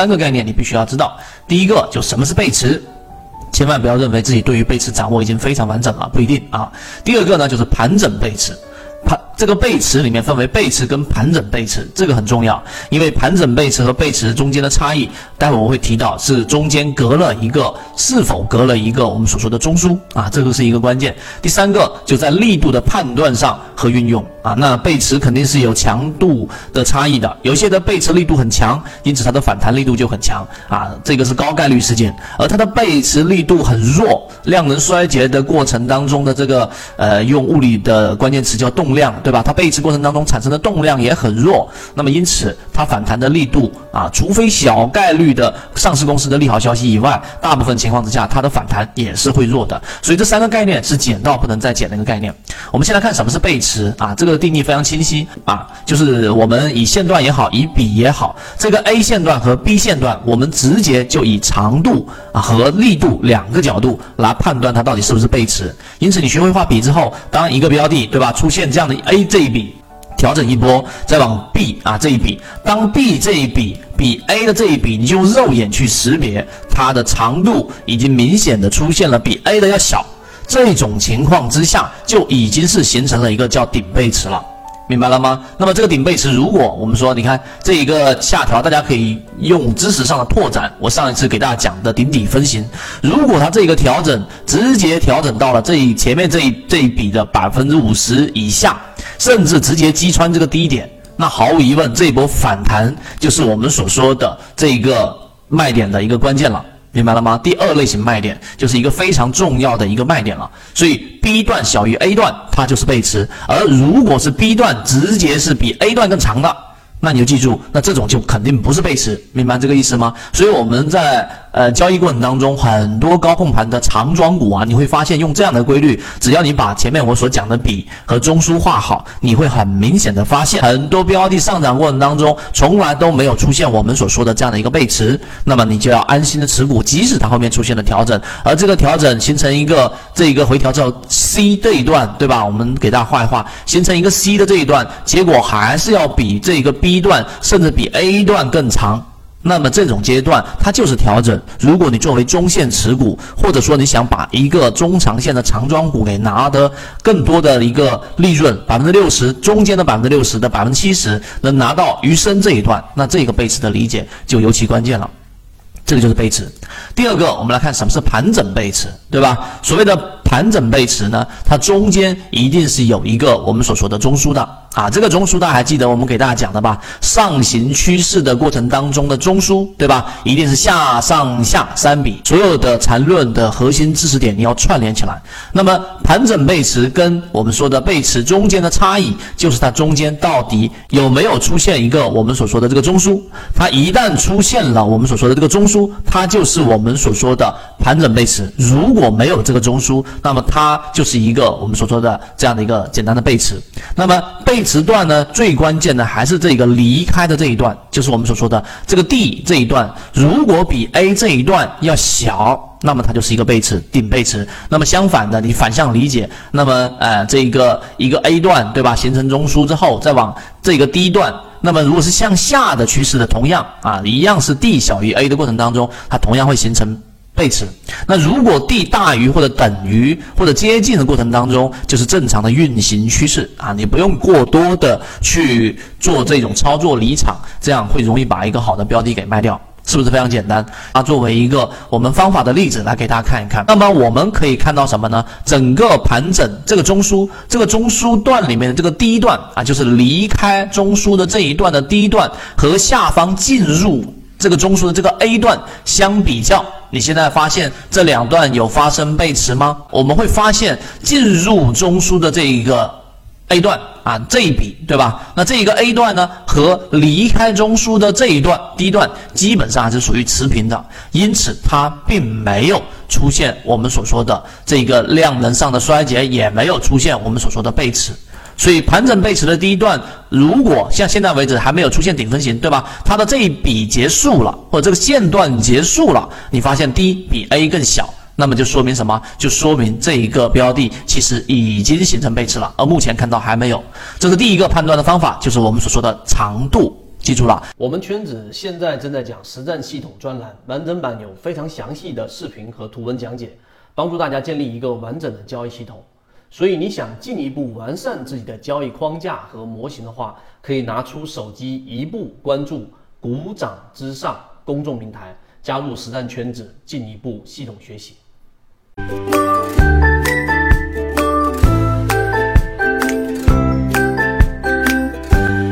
三个概念你必须要知道。第一个就什么是背驰，千万不要认为自己对于背驰掌握已经非常完整了，不一定啊。第二个呢就是盘整背驰。这个背驰里面分为背驰跟盘整背驰，这个很重要，因为盘整背驰和背驰中间的差异，待会我会提到是中间隔了一个，是否隔了一个我们所说的中枢啊，这个是一个关键。第三个就在力度的判断上和运用啊，那背驰肯定是有强度的差异的，有些的背驰力度很强，因此它的反弹力度就很强啊，这个是高概率事件，而它的背驰力度很弱，量能衰竭的过程当中的这个呃，用物理的关键词叫动量。对吧？它背驰过程当中产生的动量也很弱，那么因此它反弹的力度啊，除非小概率的上市公司的利好消息以外，大部分情况之下它的反弹也是会弱的。所以这三个概念是减到不能再减的一个概念。我们先来看什么是背驰啊，这个定义非常清晰啊，就是我们以线段也好，以笔也好，这个 A 线段和 B 线段，我们直接就以长度啊和力度两个角度来判断它到底是不是背驰。因此你学会画笔之后，当一个标的对吧出现这样的 A。这一笔调整一波，再往 B 啊这一笔，当 B 这一笔比 A 的这一笔，你用肉眼去识别它的长度已经明显的出现了比 A 的要小，这种情况之下就已经是形成了一个叫顶背驰了。明白了吗？那么这个顶背驰，如果我们说，你看这一个下调，大家可以用知识上的拓展。我上一次给大家讲的顶底分型，如果它这个调整直接调整到了这一前面这一这一笔的百分之五十以下，甚至直接击穿这个低点，那毫无疑问，这一波反弹就是我们所说的这一个卖点的一个关键了。明白了吗？第二类型卖点就是一个非常重要的一个卖点了，所以 B 段小于 A 段，它就是背驰；而如果是 B 段直接是比 A 段更长的。那你就记住，那这种就肯定不是背驰，明白这个意思吗？所以我们在呃交易过程当中，很多高控盘的长庄股啊，你会发现用这样的规律，只要你把前面我所讲的笔和中枢画好，你会很明显的发现，很多标的上涨过程当中，从来都没有出现我们所说的这样的一个背驰，那么你就要安心的持股，即使它后面出现了调整，而这个调整形成一个这一个回调之后 C 这一段，对吧？我们给大家画一画，形成一个 C 的这一段，结果还是要比这个。B 段甚至比 A 段更长，那么这种阶段它就是调整。如果你作为中线持股，或者说你想把一个中长线的长庄股给拿得更多的一个利润，百分之六十中间的百分之六十的百分之七十能拿到余生这一段，那这个背驰的理解就尤其关键了。这个就是背驰。第二个，我们来看什么是盘整背驰，对吧？所谓的盘整背驰呢，它中间一定是有一个我们所说的中枢的。啊，这个中枢大家还记得我们给大家讲的吧？上行趋势的过程当中的中枢，对吧？一定是下上下三笔，所有的缠论的核心知识点你要串联起来。那么盘整背驰跟我们说的背驰中间的差异，就是它中间到底有没有出现一个我们所说的这个中枢？它一旦出现了我们所说的这个中枢，它就是我们所说的盘整背驰。如果没有这个中枢，那么它就是一个我们所说的这样的一个简单的背驰。那么背背驰段呢，最关键的还是这个离开的这一段，就是我们所说的这个 D 这一段，如果比 A 这一段要小，那么它就是一个背驰，顶背驰。那么相反的，你反向理解，那么呃，这个一个 A 段对吧，形成中枢之后，再往这个 D 段，那么如果是向下的趋势的，同样啊，一样是 D 小于 A 的过程当中，它同样会形成。背驰，那如果 D 大于或者等于或者接近的过程当中，就是正常的运行趋势啊，你不用过多的去做这种操作离场，这样会容易把一个好的标的给卖掉，是不是非常简单？啊，作为一个我们方法的例子来给大家看一看。那么我们可以看到什么呢？整个盘整这个中枢，这个中枢段里面的这个第一段啊，就是离开中枢的这一段的第一段和下方进入。这个中枢的这个 A 段相比较，你现在发现这两段有发生背驰吗？我们会发现进入中枢的这一个 A 段啊这一笔对吧？那这一个 A 段呢和离开中枢的这一段 D 段基本上还是属于持平的，因此它并没有出现我们所说的这个量能上的衰竭，也没有出现我们所说的背驰。所以盘整背驰的第一段，如果像现在为止还没有出现顶分型，对吧？它的这一笔结束了，或者这个线段结束了，你发现 D 比 A 更小，那么就说明什么？就说明这一个标的其实已经形成背驰了，而目前看到还没有。这是第一个判断的方法，就是我们所说的长度。记住了，我们圈子现在正在讲实战系统专栏，完整版有非常详细的视频和图文讲解，帮助大家建立一个完整的交易系统。所以你想进一步完善自己的交易框架和模型的话可以拿出手机一步关注股掌之上公众平台加入实战圈子进一步系统学习。